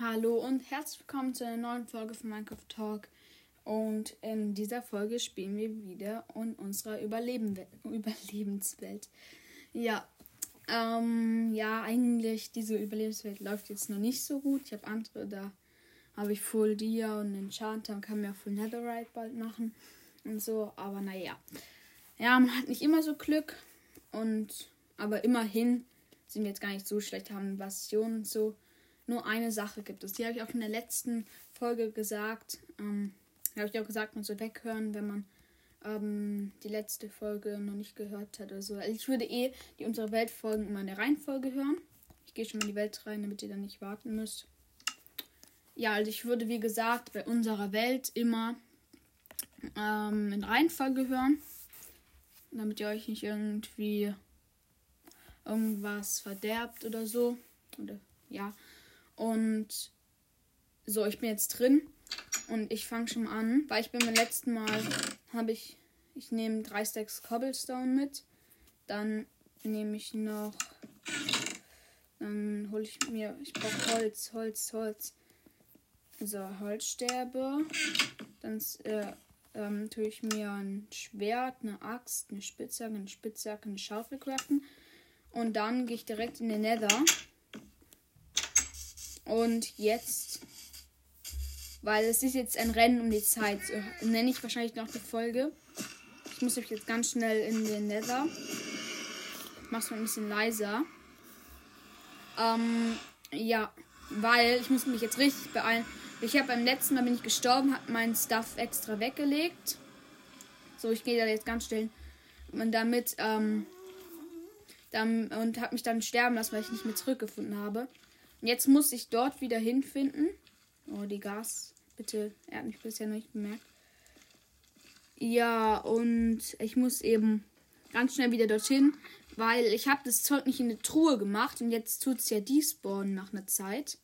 Hallo und herzlich willkommen zu einer neuen Folge von Minecraft Talk. Und in dieser Folge spielen wir wieder in unserer Überleben Überlebenswelt. Ja, ähm, ja, eigentlich diese Überlebenswelt läuft jetzt noch nicht so gut. Ich habe andere, da habe ich Full Dia und Enchanter und kann mir auch Full Netherite bald machen und so. Aber naja, ja, man hat nicht immer so Glück und aber immerhin sind wir jetzt gar nicht so schlecht, haben Invasionen und so nur eine Sache gibt es. Die habe ich auch in der letzten Folge gesagt. Ähm, habe ich auch gesagt, man soll weghören, wenn man ähm, die letzte Folge noch nicht gehört hat oder so. Also ich würde eh die unsere Weltfolgen immer in der Reihenfolge hören. Ich gehe schon mal in die Welt rein, damit ihr dann nicht warten müsst. Ja, also ich würde, wie gesagt, bei unserer Welt immer ähm, in Reihenfolge hören. Damit ihr euch nicht irgendwie irgendwas verderbt oder so. Oder ja. Und so, ich bin jetzt drin und ich fange schon mal an, weil ich bin beim letzten Mal habe ich ich nehme drei Stacks Cobblestone mit, dann nehme ich noch dann hole ich mir ich brauche Holz, Holz, Holz. So, Holzsterbe. Dann äh, ähm, tue ich mir ein Schwert, eine Axt, eine Spitzhacke, eine Spitzhacke, eine Schaufel craften. Und dann gehe ich direkt in den Nether. Und jetzt, weil es ist jetzt ein Rennen um die Zeit, so nenne ich wahrscheinlich noch die Folge. Ich muss mich jetzt ganz schnell in den Nether. Ich mach's mal ein bisschen leiser. Ähm, ja, weil ich muss mich jetzt richtig beeilen. Ich habe beim letzten Mal bin ich gestorben, habe meinen Stuff extra weggelegt. So, ich gehe da jetzt ganz schnell und damit ähm, dann, und habe mich dann sterben lassen, weil ich nicht mehr zurückgefunden habe. Jetzt muss ich dort wieder hinfinden. Oh, die Gas. Bitte, er hat mich bisher noch nicht bemerkt. Ja, und ich muss eben ganz schnell wieder dorthin, weil ich habe das Zeug nicht in eine Truhe gemacht und jetzt tut es ja despawnen nach einer Zeit.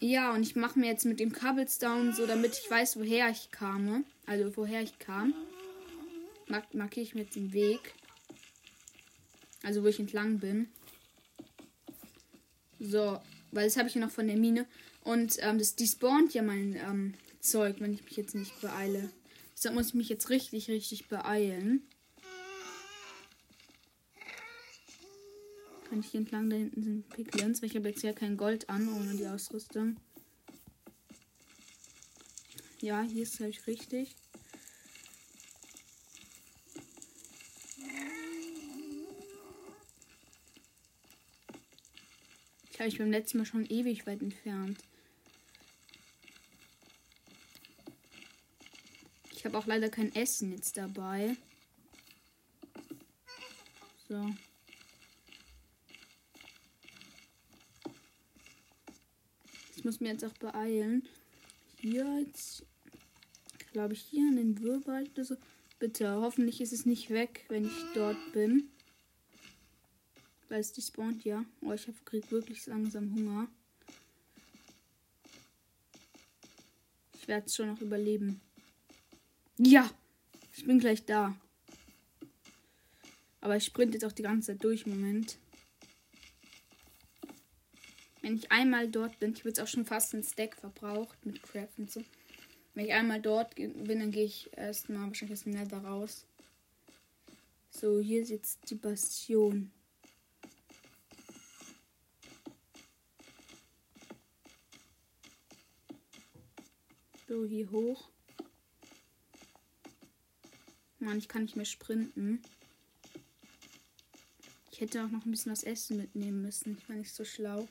Ja, und ich mache mir jetzt mit dem Cobblestone so, damit ich weiß, woher ich kam. Also woher ich kam. Markiere ich mir jetzt den Weg. Also wo ich entlang bin. So, weil das habe ich ja noch von der Mine. Und ähm, das despawnt ja mein ähm, Zeug, wenn ich mich jetzt nicht beeile. Deshalb muss ich mich jetzt richtig, richtig beeilen. Kann ich hier entlang, da hinten sind Piglins, ich habe jetzt ja kein Gold an, ohne die Ausrüstung. Ja, hier ist halt richtig. Habe ich beim letzten Mal schon ewig weit entfernt. Ich habe auch leider kein Essen jetzt dabei. So. Ich muss mir jetzt auch beeilen. Hier jetzt, glaube ich, hier in den Wirbel oder so. Bitte, hoffentlich ist es nicht weg, wenn ich dort bin. Weil es die spawnt, ja. Oh, ich krieg wirklich langsam Hunger. Ich werde es schon noch überleben. Ja! Ich bin gleich da. Aber ich sprinte jetzt auch die ganze Zeit durch Moment. Wenn ich einmal dort bin, ich habe jetzt auch schon fast ein Stack verbraucht mit Craft und so. Wenn ich einmal dort bin, dann gehe ich erstmal wahrscheinlich aus dem Nether raus. So, hier ist jetzt die Bastion. Hier hoch. Mann, ich kann nicht mehr sprinten. Ich hätte auch noch ein bisschen was Essen mitnehmen müssen. Ich war nicht so schlau.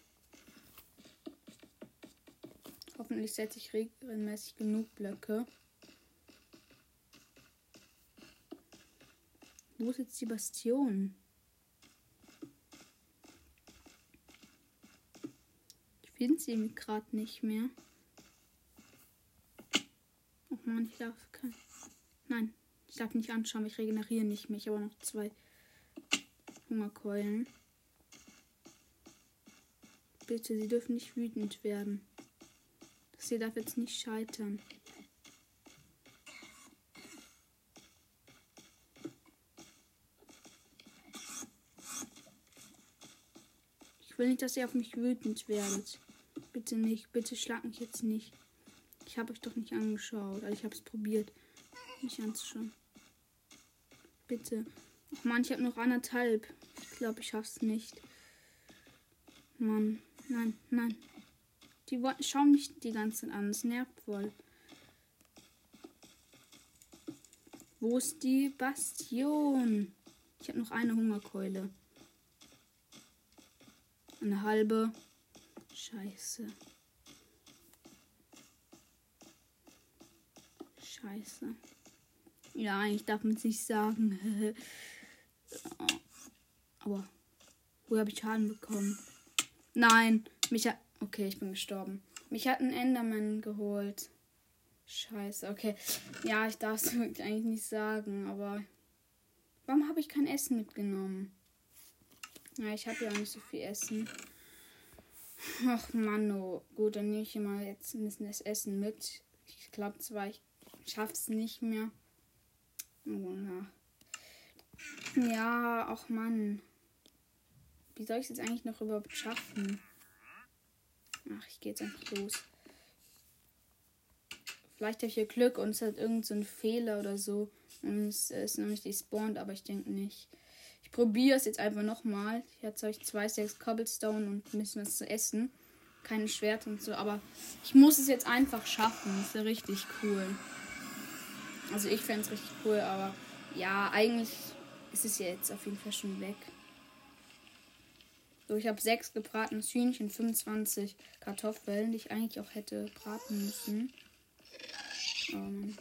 Hoffentlich setze ich regelmäßig genug Blöcke. Wo ist jetzt die Bastion? Ich finde sie gerade nicht mehr. Mann, ich darf kein. Nein, ich darf nicht anschauen, ich regeneriere nicht mehr. Ich habe noch zwei Hungerkeulen. Bitte, sie dürfen nicht wütend werden. Das hier darf jetzt nicht scheitern. Ich will nicht, dass ihr auf mich wütend werdet. Bitte nicht. Bitte schlag mich jetzt nicht. Ich habe euch doch nicht angeschaut. Also ich habe es probiert, mich anzuschauen. Bitte. Ach man, ich habe noch anderthalb. Ich glaube, ich schaff's nicht. Mann. Nein, nein. Die wollen, schauen mich die ganze Zeit an. Es nervt voll. Wo ist die Bastion? Ich habe noch eine Hungerkeule. Eine halbe. Scheiße. Scheiße. Ja, eigentlich darf man es nicht sagen. Aber wo habe ich Schaden bekommen? Nein, mich hat. Okay, ich bin gestorben. Mich hat ein Enderman geholt. Scheiße, okay. Ja, ich darf es wirklich eigentlich nicht sagen, aber. Warum habe ich kein Essen mitgenommen? Ja, ich habe ja auch nicht so viel Essen. Ach Mann, oh. Gut, dann nehme ich hier mal jetzt ein bisschen das Essen mit. Ich glaube zwar, ich schaff's nicht mehr. Oh, ja. Ja, ach Mann. Wie soll ich es jetzt eigentlich noch überhaupt schaffen? Ach, ich gehe jetzt einfach los. Vielleicht habe ich hier Glück und es hat irgendein so Fehler oder so. Und es ist noch nicht despawned, aber ich denke nicht. Ich probiere es jetzt einfach nochmal. Jetzt habe ich zwei Stacks Cobblestone und bisschen was zu essen. Keine Schwert und so, aber ich muss es jetzt einfach schaffen. Das ist ja richtig cool. Also ich fände es richtig cool, aber ja, eigentlich ist es ja jetzt auf jeden Fall schon weg. So, ich habe sechs gebratenes Hühnchen, 25 Kartoffeln, die ich eigentlich auch hätte braten müssen. Ähm.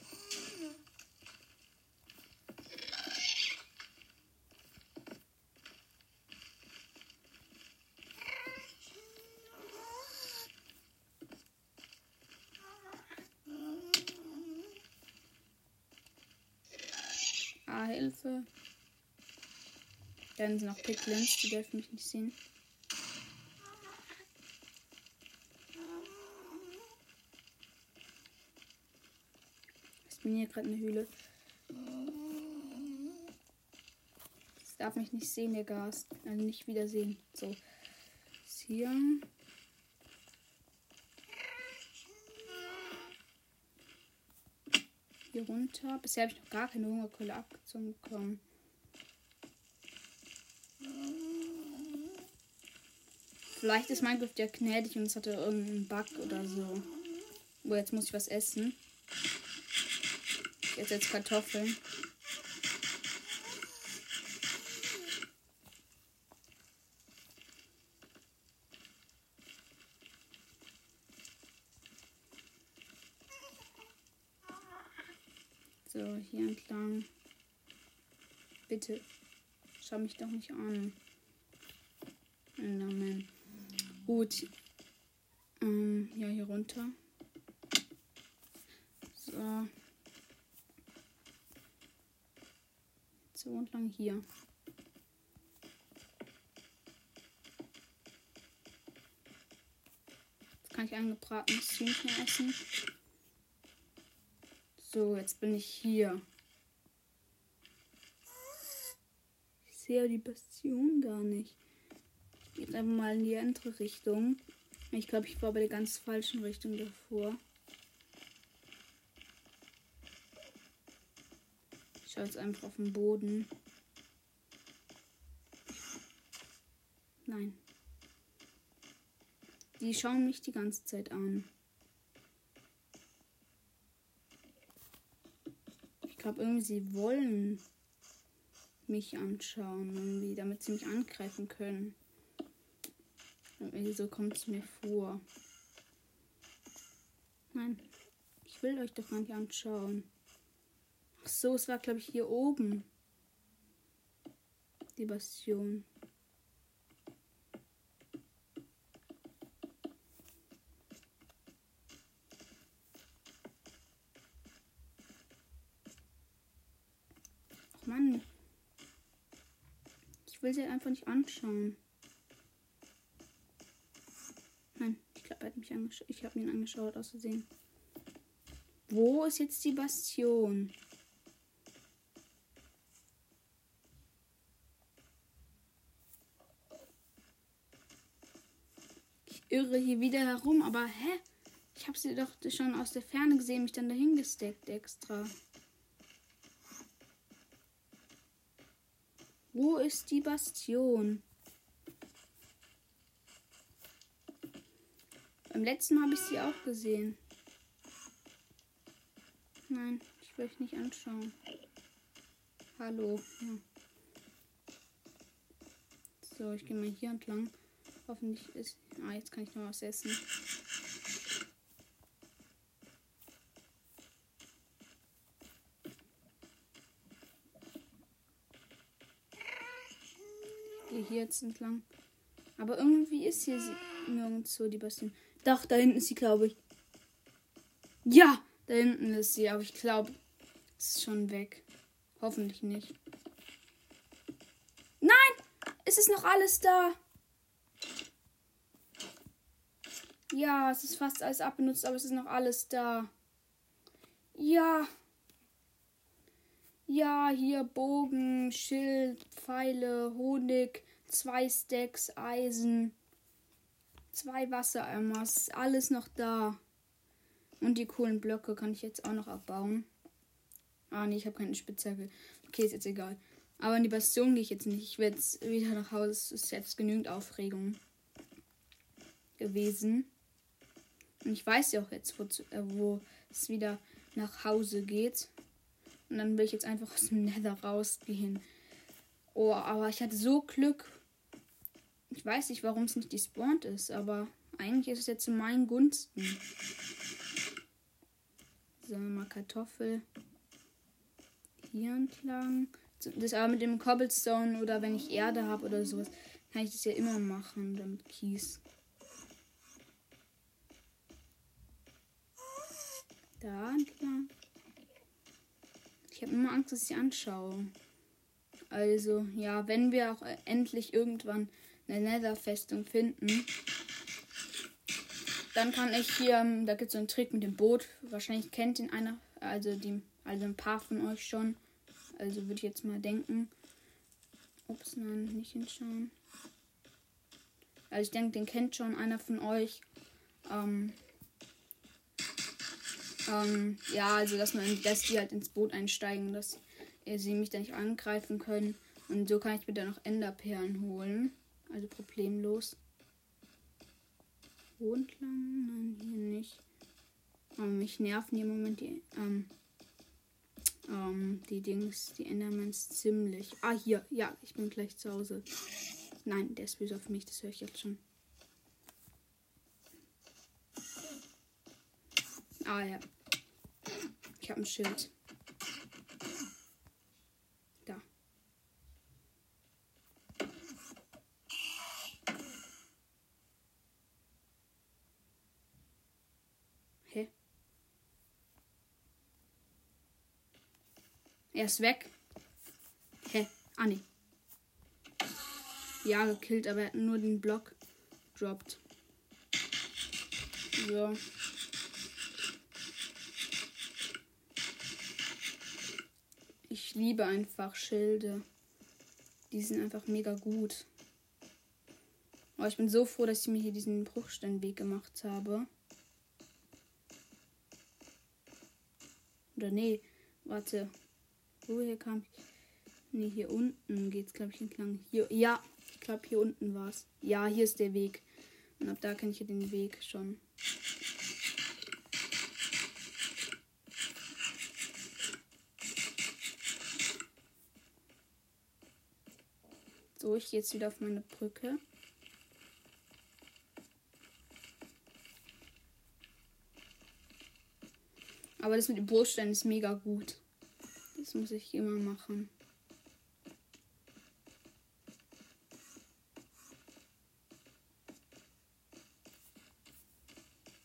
Hilfe. Dann sind noch Picklins, die dürfen mich nicht sehen. bin hier gerade eine Höhle. Das darf mich nicht sehen, der Gas. Also nicht wiedersehen. So. Ist hier. Hier runter. Bisher habe ich noch gar keine Hungerkeule abgezogen bekommen. Vielleicht ist Minecraft ja gnädig und es hatte irgendeinen Bug oder so. Oh, jetzt muss ich was essen. Jetzt jetzt Kartoffeln. So, hier entlang. Bitte. Schau mich doch nicht an. Enderman. Gut. Ähm, ja, hier runter. So. So und lang hier. Jetzt kann ich ein gebratenes Hühnchen essen. So, jetzt bin ich hier. Ich sehe die Bastion gar nicht. Ich gehe einfach mal in die andere Richtung. Ich glaube, ich war bei der ganz falschen Richtung davor. Ich schaue jetzt einfach auf den Boden. Nein. Die schauen mich die ganze Zeit an. Glaube irgendwie, sie wollen mich anschauen, irgendwie, damit sie mich angreifen können. Irgendwie so kommt es mir vor. Nein, ich will euch doch gar nicht anschauen. Ach so, es war, glaube ich, hier oben. Die Bastion. Ach Mann. Ich will sie einfach nicht anschauen. Nein, ich glaube, er hat mich angeschaut. Ich habe ihn angeschaut, aus. Wo ist jetzt die Bastion? irre hier wieder herum, aber hä? Ich habe sie doch schon aus der Ferne gesehen, mich dann dahin gesteckt extra. Wo ist die Bastion? Beim letzten Mal habe ich sie auch gesehen. Nein, ich will euch nicht anschauen. Hallo. Ja. So, ich gehe mal hier entlang. Hoffentlich ist. Ah, jetzt kann ich noch was essen. Hier jetzt entlang. Aber irgendwie ist hier sie nirgends so die Bastion. Doch, da hinten ist sie, glaube ich. Ja, da hinten ist sie, aber ich glaube, es ist schon weg. Hoffentlich nicht. Nein! Es ist noch alles da. Ja, es ist fast alles abbenutzt, aber es ist noch alles da. Ja. Ja, hier Bogen, Schild, Pfeile, Honig, zwei Stacks, Eisen, zwei Wassereimers, alles noch da. Und die coolen Blöcke kann ich jetzt auch noch abbauen. Ah, nee, ich habe keine Spitzhacke. Okay, ist jetzt egal. Aber in die Bastion gehe ich jetzt nicht. Ich werde jetzt wieder nach Hause. Es ist jetzt genügend Aufregung gewesen. Und ich weiß ja auch jetzt, wo, äh, wo es wieder nach Hause geht. Und dann will ich jetzt einfach aus dem Nether rausgehen. Oh, aber ich hatte so Glück. Ich weiß nicht, warum es nicht despawned ist, aber eigentlich ist es jetzt zu meinen Gunsten. Wir mal Kartoffel. Hier entlang. Das aber mit dem Cobblestone oder wenn ich Erde habe oder sowas, kann ich das ja immer machen, damit Kies. Da entlang. Ich habe immer Angst, dass ich sie anschaue. Also, ja, wenn wir auch endlich irgendwann eine Nether-Festung finden, dann kann ich hier, ähm, da gibt es so einen Trick mit dem Boot. Wahrscheinlich kennt ihn einer, also, die, also ein paar von euch schon. Also würde ich jetzt mal denken. Ups, nein, nicht hinschauen. Also ich denke, den kennt schon einer von euch. Ähm, ähm, ja, also dass man, dass die halt ins Boot einsteigen, dass sie mich dann nicht angreifen können. Und so kann ich mir dann noch Enderperlen holen. Also problemlos. Wo entlang? Nein, hier nicht. Aber mich nerven im Moment die, ähm, ähm, die Dings, die Endermans ziemlich. Ah, hier. Ja, ich bin gleich zu Hause. Nein, der ist böse auf mich, das höre ich jetzt schon. Ah ja. Ich habe ein Schild. Da. Hä? Er ist weg. Hä? Ah, nee. Ja, gekillt, aber er hat nur den Block droppt. So. Ich liebe einfach Schilde. Die sind einfach mega gut. Aber ich bin so froh, dass ich mir hier diesen Bruchsteinweg gemacht habe. Oder nee, warte. Woher kam ich? Nee, hier unten geht es, glaube ich, entlang. Hier, ja, ich glaube, hier unten war es. Ja, hier ist der Weg. Und ab da kenne ich ja den Weg schon. So, ich gehe jetzt wieder auf meine Brücke. Aber das mit dem Brotstein ist mega gut. Das muss ich immer machen.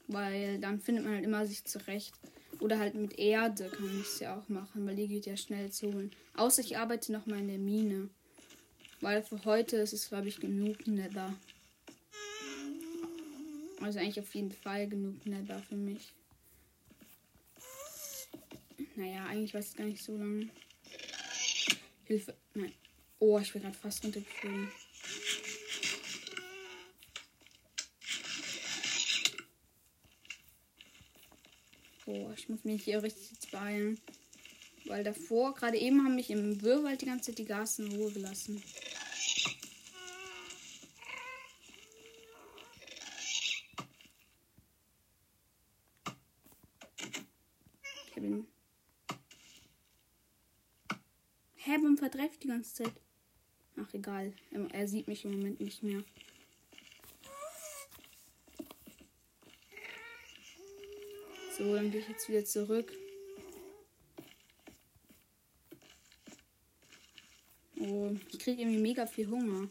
Weil dann findet man halt immer sich zurecht. Oder halt mit Erde kann ich es ja auch machen, weil die geht ja schnell zu holen. Außer ich arbeite noch mal in der Mine. Weil für heute ist es, glaube ich, genug Nether. Also eigentlich auf jeden Fall genug Nether für mich. Naja, eigentlich war es gar nicht so lange. Hilfe. Nein. Oh, ich bin gerade fast runtergeflogen. Oh, ich muss mich hier richtig beeilen. Weil davor, gerade eben, haben mich im Wirrwald die ganze Zeit die Gas in Ruhe gelassen. Warum verdreift die ganze Zeit? Ach, egal. Er, sieht mich im Moment nicht mehr. So, dann gehe ich jetzt wieder zurück. Oh, ich kriege irgendwie mega viel Hunger.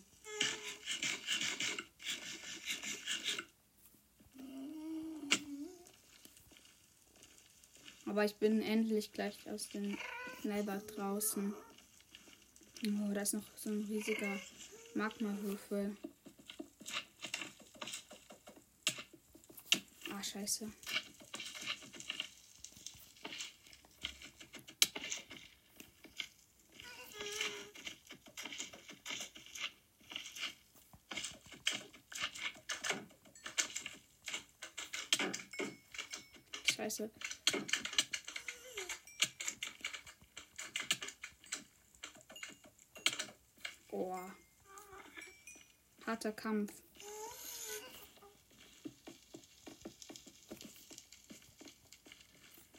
Aber ich bin endlich gleich aus dem Leiber draußen. Oh, da ist noch so ein riesiger Magmawürfel. Ah, scheiße. Scheiße. Oh. Harter Kampf.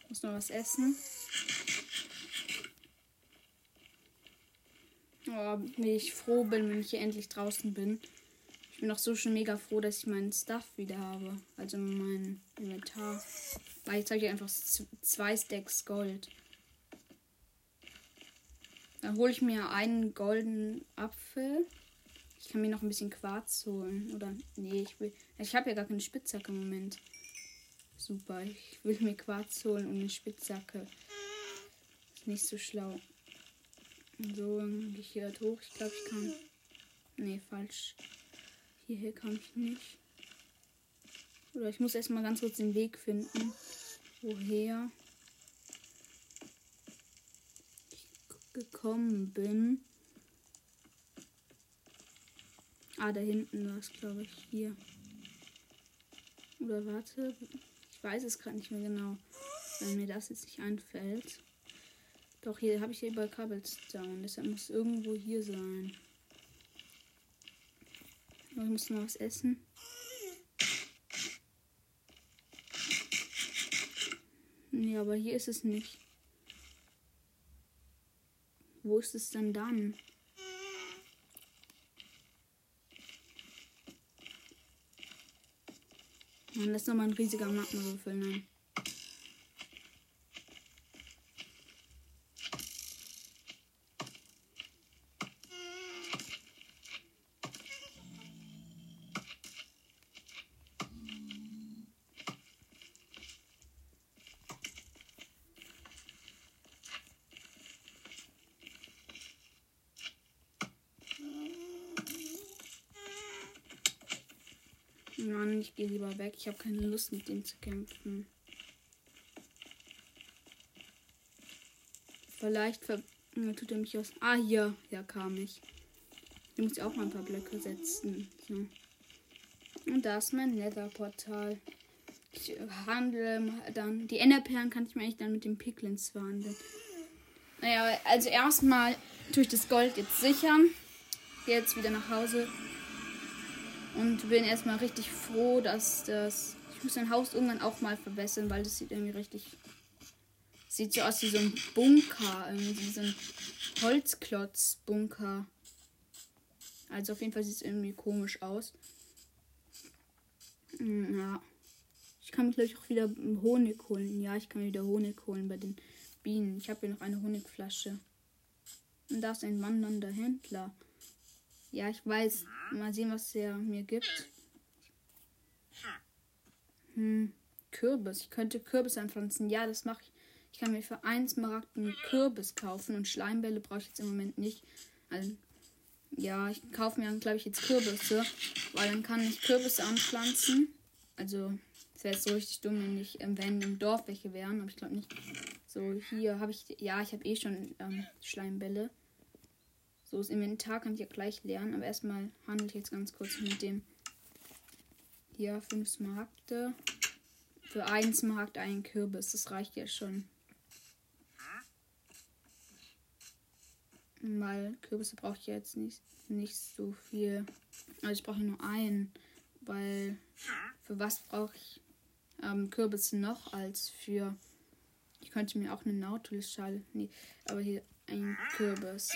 Muss noch was essen. Oh, wie ich froh bin, wenn ich hier endlich draußen bin. Ich bin auch so schon mega froh, dass ich meinen Stuff wieder habe. Also mein Inventar. Weil jetzt habe ich einfach zwei Stacks Gold. Dann hole ich mir einen goldenen Apfel. Ich kann mir noch ein bisschen Quarz holen. Oder. Nee, ich will. Ich habe ja gar keine Spitzhacke im Moment. Super. Ich will mir Quarz holen und eine Spitzhacke. Ist nicht so schlau. So, dann gehe ich hier halt hoch. Ich glaube, ich kann. Nee, falsch. Hierher kann ich nicht. Oder ich muss erstmal ganz kurz den Weg finden. Woher gekommen bin. Ah, da hinten war es, glaube ich, hier. Oder warte. Ich weiß es gerade nicht mehr genau. Wenn mir das jetzt nicht einfällt. Doch, hier habe ich hier überall Cobblestone. Deshalb muss es irgendwo hier sein. Ich muss noch was essen. Nee, aber hier ist es nicht. Wo ist es denn dann? Mann, das ist nochmal ein riesiger Magmawürfel, nein. Mann, ich gehe lieber weg. Ich habe keine Lust mit dem zu kämpfen. Vielleicht ver tut er mich aus. Ah, hier. Ja, kam ich. Ich muss auch mal ein paar Blöcke setzen. So. Und da ist mein Nether-Portal. Ich handle dann. Die Enderperlen kann ich mir eigentlich dann mit den Piglins verhandeln. Naja, also erstmal tue ich das Gold jetzt sichern. Gehe jetzt wieder nach Hause. Und bin erstmal richtig froh, dass das. Ich muss mein Haus irgendwann auch mal verbessern, weil das sieht irgendwie richtig. Sieht so aus wie so ein Bunker. Irgendwie so ein Holzklotz-Bunker. Also auf jeden Fall sieht es irgendwie komisch aus. Hm, ja. Ich kann mir gleich auch wieder Honig holen. Ja, ich kann mir wieder Honig holen bei den Bienen. Ich habe hier noch eine Honigflasche. Und da ist ein wandernder Händler. Ja, ich weiß. Mal sehen, was er mir gibt. Hm, Kürbis. Ich könnte Kürbis anpflanzen. Ja, das mache ich. Ich kann mir für einen Smaragd einen Kürbis kaufen und Schleimbälle brauche ich jetzt im Moment nicht. Also, ja, ich kaufe mir, glaube ich, jetzt Kürbisse, weil dann kann ich Kürbisse anpflanzen. Also, es wäre jetzt so richtig dumm, wenn ich, ähm, wenn im Dorf welche wären, aber ich glaube nicht. So, hier habe ich, ja, ich habe eh schon ähm, Schleimbälle. So, das Inventar kann ich ja gleich lernen, aber erstmal handle ich jetzt ganz kurz mit dem. Hier, 5 Smaragde. für eins Markt ein Kürbis. Das reicht ja schon. Weil Kürbisse brauche ich jetzt nicht, nicht so viel. Also ich brauche nur einen. Weil für was brauche ich ähm, Kürbisse noch als für. Ich könnte mir auch eine Nautilus-Schale. Nee, aber hier ein Kürbis.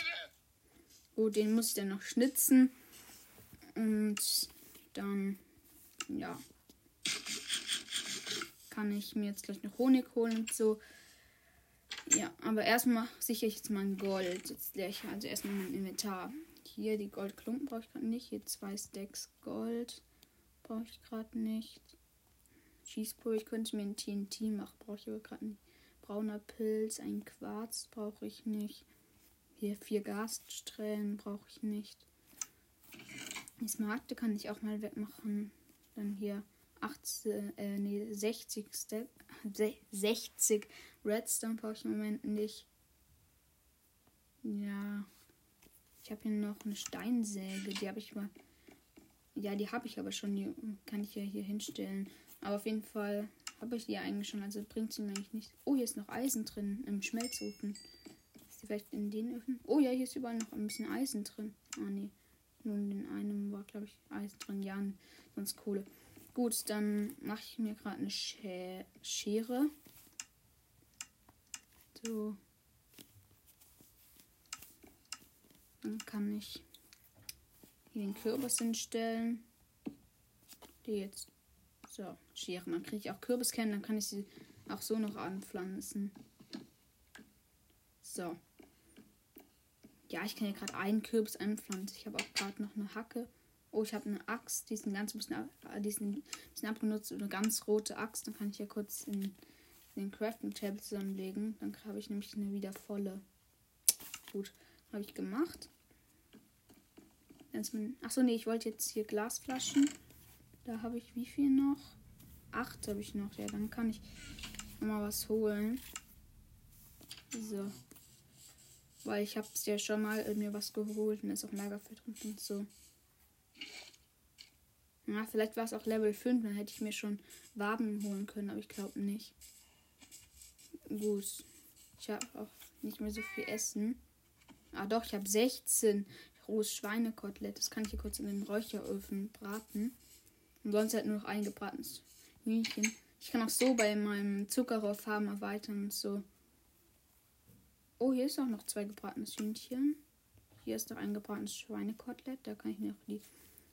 Gut, den muss ich dann noch schnitzen. Und dann, ja, kann ich mir jetzt gleich noch Honig holen und so. Ja, aber erstmal sichere ich jetzt mein Gold. Jetzt leere ich also erstmal mein Inventar. Hier die Goldklumpen brauche ich gerade nicht. Hier zwei Stacks Gold brauche ich gerade nicht. Schießpulver, ich könnte mir ein TNT machen, brauche ich aber gerade nicht. Brauner Pilz, ein Quarz brauche ich nicht. Hier vier Gasstrählen brauche ich nicht. Die Smaragde kann ich auch mal wegmachen. Dann hier 18, äh, nee, 60, 60 Redstone brauche ich im Moment nicht. Ja. Ich habe hier noch eine Steinsäge. Die habe ich mal. Ja, die habe ich aber schon. Die kann ich ja hier hinstellen. Aber auf jeden Fall habe ich die eigentlich schon. Also bringt sie mir eigentlich nicht. Oh, hier ist noch Eisen drin im Schmelzofen. Die vielleicht in den Öfen? Oh ja, hier ist überall noch ein bisschen Eisen drin. Ah, nee. Nur in einem war, glaube ich, Eisen drin. Ja, sonst Kohle. Gut, dann mache ich mir gerade eine Schere. So. Dann kann ich hier den Kürbis hinstellen. Die jetzt. So, Schere. Dann kriege ich auch Kürbiskerne, dann kann ich sie auch so noch anpflanzen. So. Ja, ich kann hier gerade einen Kürbis anpflanzen. Ich habe auch gerade noch eine Hacke. Oh, ich habe eine Axt, die ist ein ganz bisschen, äh, die ist ein bisschen abgenutzt, eine ganz rote Axt. Dann kann ich ja kurz in, den Crafting Table zusammenlegen. Dann habe ich nämlich eine wieder volle. Gut, habe ich gemacht. Achso, nee, ich wollte jetzt hier Glasflaschen. Da habe ich wie viel noch? Acht habe ich noch. Ja, dann kann ich mal was holen. So. Weil ich habe es ja schon mal mir was geholt und ist auch Lagerfeuer drin und so. Ja, vielleicht war es auch Level 5, dann hätte ich mir schon Waben holen können, aber ich glaube nicht. Gut. Ich habe auch nicht mehr so viel Essen. Ah doch, ich habe 16 rohes Schweinekotelett. Das kann ich hier kurz in den Räucheröfen braten. Und sonst halt nur noch ein gebratenes Hühnchen. Ich kann auch so bei meinem Zuckerrohrfarm erweitern und so. Oh, hier ist auch noch zwei gebratenes Hühnchen. Hier ist noch ein gebratenes Schweinekotelett. Da kann ich auch die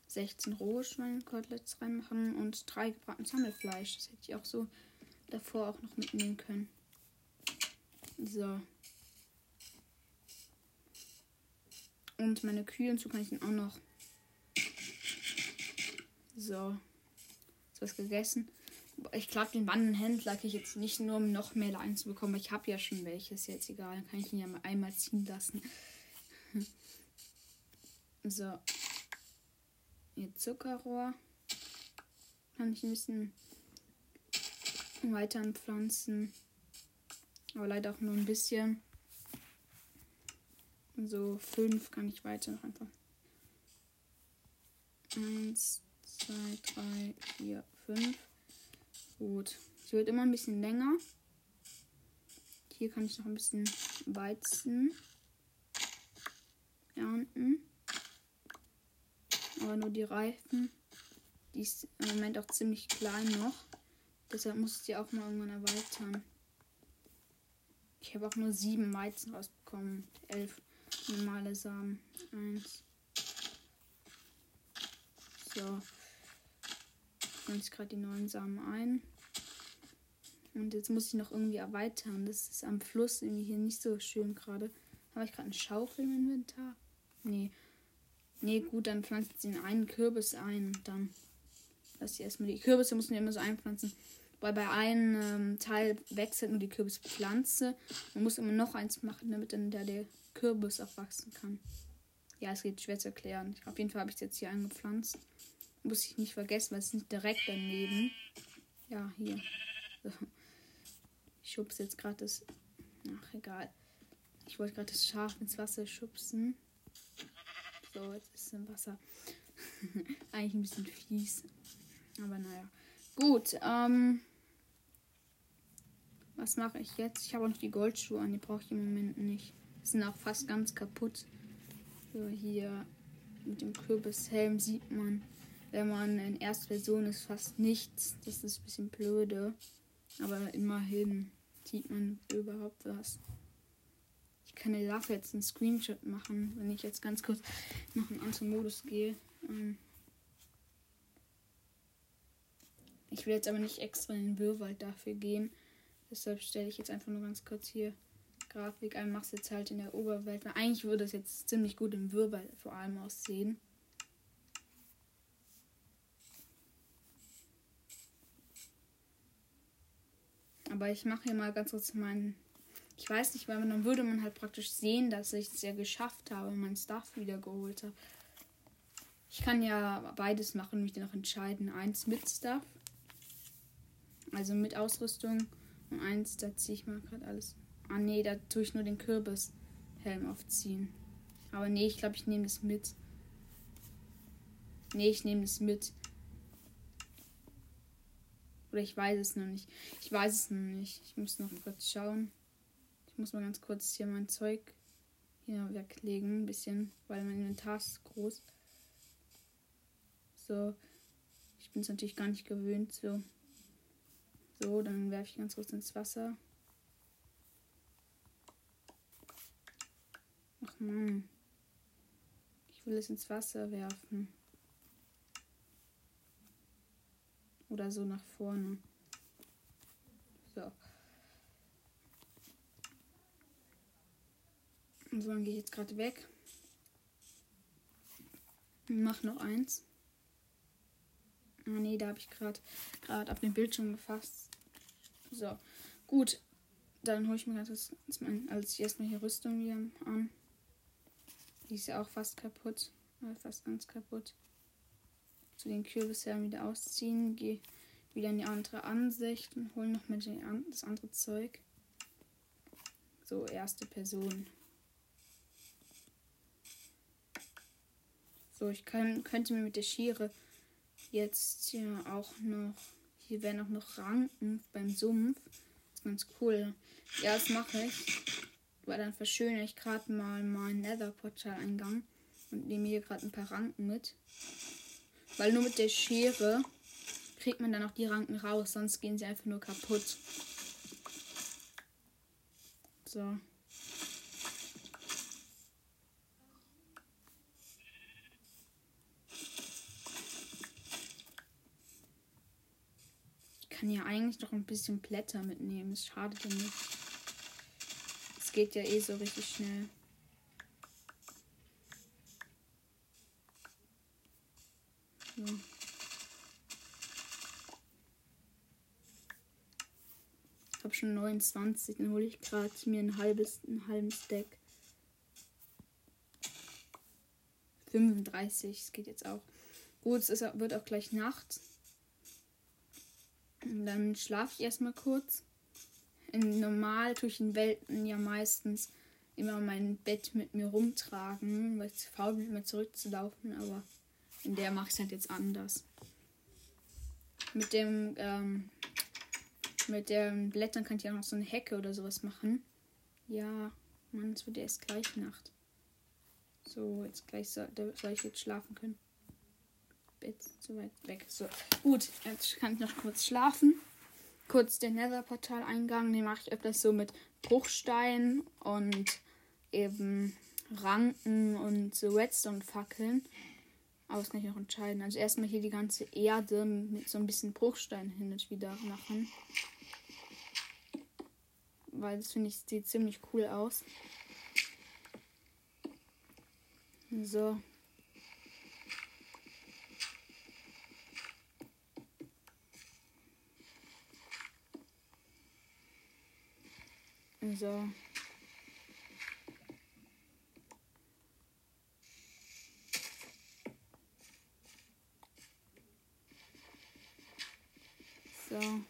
16 rohe Schweinekoteletts reinmachen und drei gebratenes Hammelfleisch. Das hätte ich auch so davor auch noch mitnehmen können. So. Und meine Kühe und so kann ich dann auch noch. So. Ist was gegessen. Ich glaube, den Wandenhändler kriege ich jetzt nicht nur, um noch mehr Leinen zu bekommen. Ich habe ja schon welches. Jetzt egal. Dann kann ich ihn ja mal einmal ziehen lassen. so. Ihr Zuckerrohr. Kann ich ein bisschen weiter pflanzen. Aber leider auch nur ein bisschen. So fünf kann ich weiter noch einfach. Eins, zwei, drei, vier, fünf. Gut. Sie wird immer ein bisschen länger. Hier kann ich noch ein bisschen Weizen ernten. Aber nur die Reifen. Die ist im Moment auch ziemlich klein noch. Deshalb muss ich die auch mal irgendwann erweitern. Ich habe auch nur sieben Weizen rausbekommen. Elf normale Samen. Eins. So. Ich gerade die neuen Samen ein. Und jetzt muss ich noch irgendwie erweitern. Das ist am Fluss irgendwie hier nicht so schön gerade. Habe ich gerade eine Schaufel im Inventar? Nee. Nee, gut, dann pflanzt sie in einen Kürbis ein und dann lass sie erstmal die Kürbisse müssen wir immer so einpflanzen. Weil bei einem ähm, Teil wechselt nur die Kürbispflanze. Man muss immer noch eins machen, damit dann der, der Kürbis auch wachsen kann. Ja, es geht schwer zu erklären. Auf jeden Fall habe ich es jetzt hier eingepflanzt. Muss ich nicht vergessen, weil es nicht direkt daneben. Ja, hier. Ich schubse jetzt gerade das. Ach, egal. Ich wollte gerade das Schaf ins Wasser schubsen. So, jetzt ist es im Wasser. Eigentlich ein bisschen fies. Aber naja. Gut, ähm. Was mache ich jetzt? Ich habe auch noch die Goldschuhe an, die brauche ich im Moment nicht. Die sind auch fast ganz kaputt. So, hier mit dem Kürbishelm sieht man, wenn man in Erstversion ist, fast nichts. Das ist ein bisschen blöde. Aber immerhin sieht man überhaupt was. Ich kann dir dafür jetzt einen Screenshot machen, wenn ich jetzt ganz kurz noch in anderen Modus gehe. Ähm ich will jetzt aber nicht extra in den Wirrwald dafür gehen. Deshalb stelle ich jetzt einfach nur ganz kurz hier Grafik ein, mache es jetzt halt in der Oberwelt. Weil eigentlich würde es jetzt ziemlich gut im Wirrwald vor allem aussehen. Aber ich mache hier mal ganz kurz meinen. Ich weiß nicht, weil dann würde man halt praktisch sehen, dass ich es ja geschafft habe und mein Stuff wieder geholt habe. Ich kann ja beides machen, mich dann noch entscheiden. Eins mit Stuff, also mit Ausrüstung. Und eins, da ziehe ich mal gerade alles. Ah nee, da tue ich nur den Kürbishelm aufziehen. Aber nee, ich glaube, ich nehme das mit. Nee, ich nehme das mit. Oder ich weiß es noch nicht. Ich weiß es noch nicht. Ich muss noch kurz schauen. Ich muss mal ganz kurz hier mein Zeug hier weglegen. Ein bisschen, weil mein Inventar ist groß. So. Ich bin es natürlich gar nicht gewöhnt. So. So, dann werfe ich ganz kurz ins Wasser. Ach man. Ich will es ins Wasser werfen. Oder so nach vorne. So. Und so, dann gehe ich jetzt gerade weg. Mach noch eins. Ah nee, da habe ich gerade gerade auf den Bildschirm gefasst. So, gut. Dann hole ich mir das als erstmal hier Rüstung wieder an. Die ist ja auch fast kaputt. Fast ganz kaputt zu den Kürbisherren wieder ausziehen, gehe wieder in die andere Ansicht und hole noch mit das andere Zeug. So, erste Person. So, ich kann, könnte mir mit der Schere jetzt hier auch noch. Hier wären auch noch Ranken beim Sumpf. Das ist ganz cool. Ja, das mache ich. Weil dann verschönere ich gerade mal meinen Nether-Portal-Eingang und nehme hier gerade ein paar Ranken mit. Weil nur mit der Schere kriegt man dann auch die Ranken raus, sonst gehen sie einfach nur kaputt. So. Ich kann ja eigentlich noch ein bisschen Blätter mitnehmen. Es schadet ja nicht. Es geht ja eh so richtig schnell. So. Ich habe schon 29, dann hole ich gerade mir ein halbes, ein halben Stack. 35, es geht jetzt auch. Gut, es ist, wird auch gleich Nacht. Und dann schlafe ich erstmal kurz. In normal tue ich in Welten ja meistens immer mein Bett mit mir rumtragen, weil ich zu faul bin, immer zurückzulaufen, aber in der mache ich es halt jetzt anders. Mit dem, ähm, mit den Blättern kann ich auch noch so eine Hecke oder sowas machen. Ja, Mann, es wird erst gleich Nacht. So, jetzt gleich soll, soll ich jetzt schlafen können. Bett zu weit weg. So, gut, jetzt kann ich noch kurz schlafen. Kurz den Nether-Portal-Eingang, den mache ich öfters so mit Bruchstein und eben Ranken und so Redstone-Fackeln. Aber das kann ich noch entscheiden. Also erstmal hier die ganze Erde mit so ein bisschen Bruchstein hin und wieder machen. Weil das finde ich sieht ziemlich cool aus. So. So. So.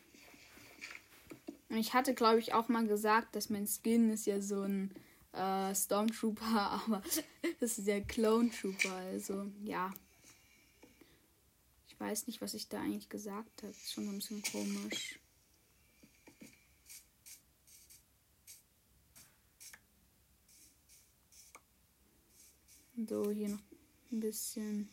Und ich hatte, glaube ich, auch mal gesagt, dass mein Skin ist ja so ein äh, Stormtrooper, aber das ist ja Clone Trooper, also ja. Ich weiß nicht, was ich da eigentlich gesagt habe. Ist schon ein bisschen komisch. So, hier noch ein bisschen.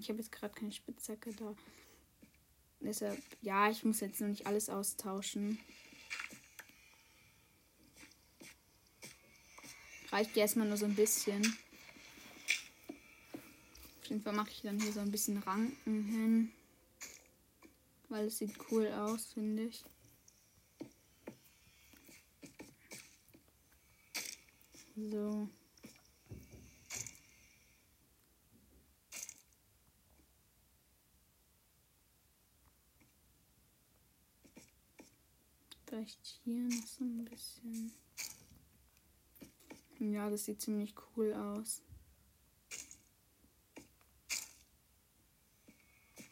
Ich habe jetzt gerade keine Spitzhacke da. Deshalb, ja, ich muss jetzt noch nicht alles austauschen. Reicht ja erstmal nur so ein bisschen. Auf jeden Fall mache ich dann hier so ein bisschen Ranken hin. Weil es sieht cool aus, finde ich. So. Vielleicht hier noch so ein bisschen. Ja, das sieht ziemlich cool aus.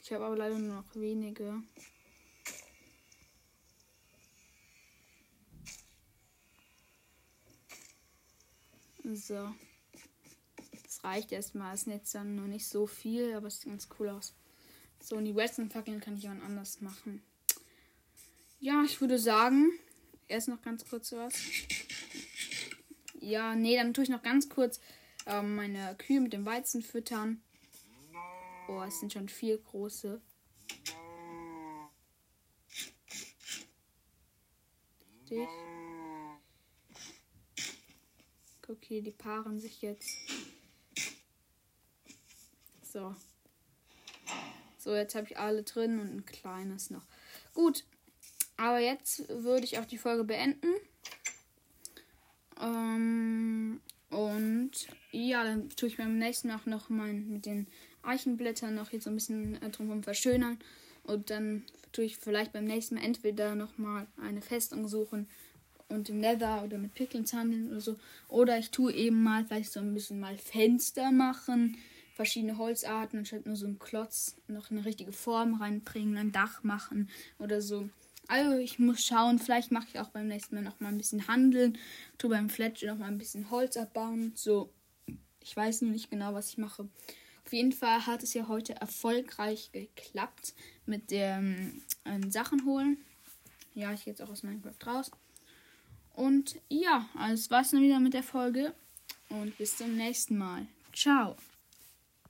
Ich habe aber leider nur noch wenige. So. Das reicht erstmal. Es ist jetzt dann noch nicht so viel, aber es sieht ganz cool aus. So, und die Western-Fackeln kann ich auch anders machen. Ja, ich würde sagen, erst noch ganz kurz was. Ja, nee, dann tue ich noch ganz kurz ähm, meine Kühe mit dem Weizen füttern. Oh, es sind schon vier große. Richtig. Okay, die paaren sich jetzt. So. So, jetzt habe ich alle drin und ein kleines noch. Gut, aber jetzt würde ich auch die Folge beenden. Ähm, und ja, dann tue ich beim nächsten Mal noch mal mit den Eichenblättern noch hier so ein bisschen äh, drumherum verschönern. Und dann tue ich vielleicht beim nächsten Mal entweder noch mal eine Festung suchen und im Leather oder mit Pickles handeln oder so. Oder ich tue eben mal vielleicht so ein bisschen mal Fenster machen, verschiedene Holzarten, anstatt nur so einen Klotz noch eine richtige Form reinbringen, ein Dach machen oder so. Also ich muss schauen, vielleicht mache ich auch beim nächsten Mal noch mal ein bisschen handeln, tu beim Fletcher noch mal ein bisschen Holz abbauen. So, ich weiß noch nicht genau, was ich mache. Auf jeden Fall hat es ja heute erfolgreich geklappt mit dem ähm, Sachen holen. Ja, ich gehe jetzt auch aus Minecraft raus. Und ja, das war's dann wieder mit der Folge. Und bis zum nächsten Mal. Ciao.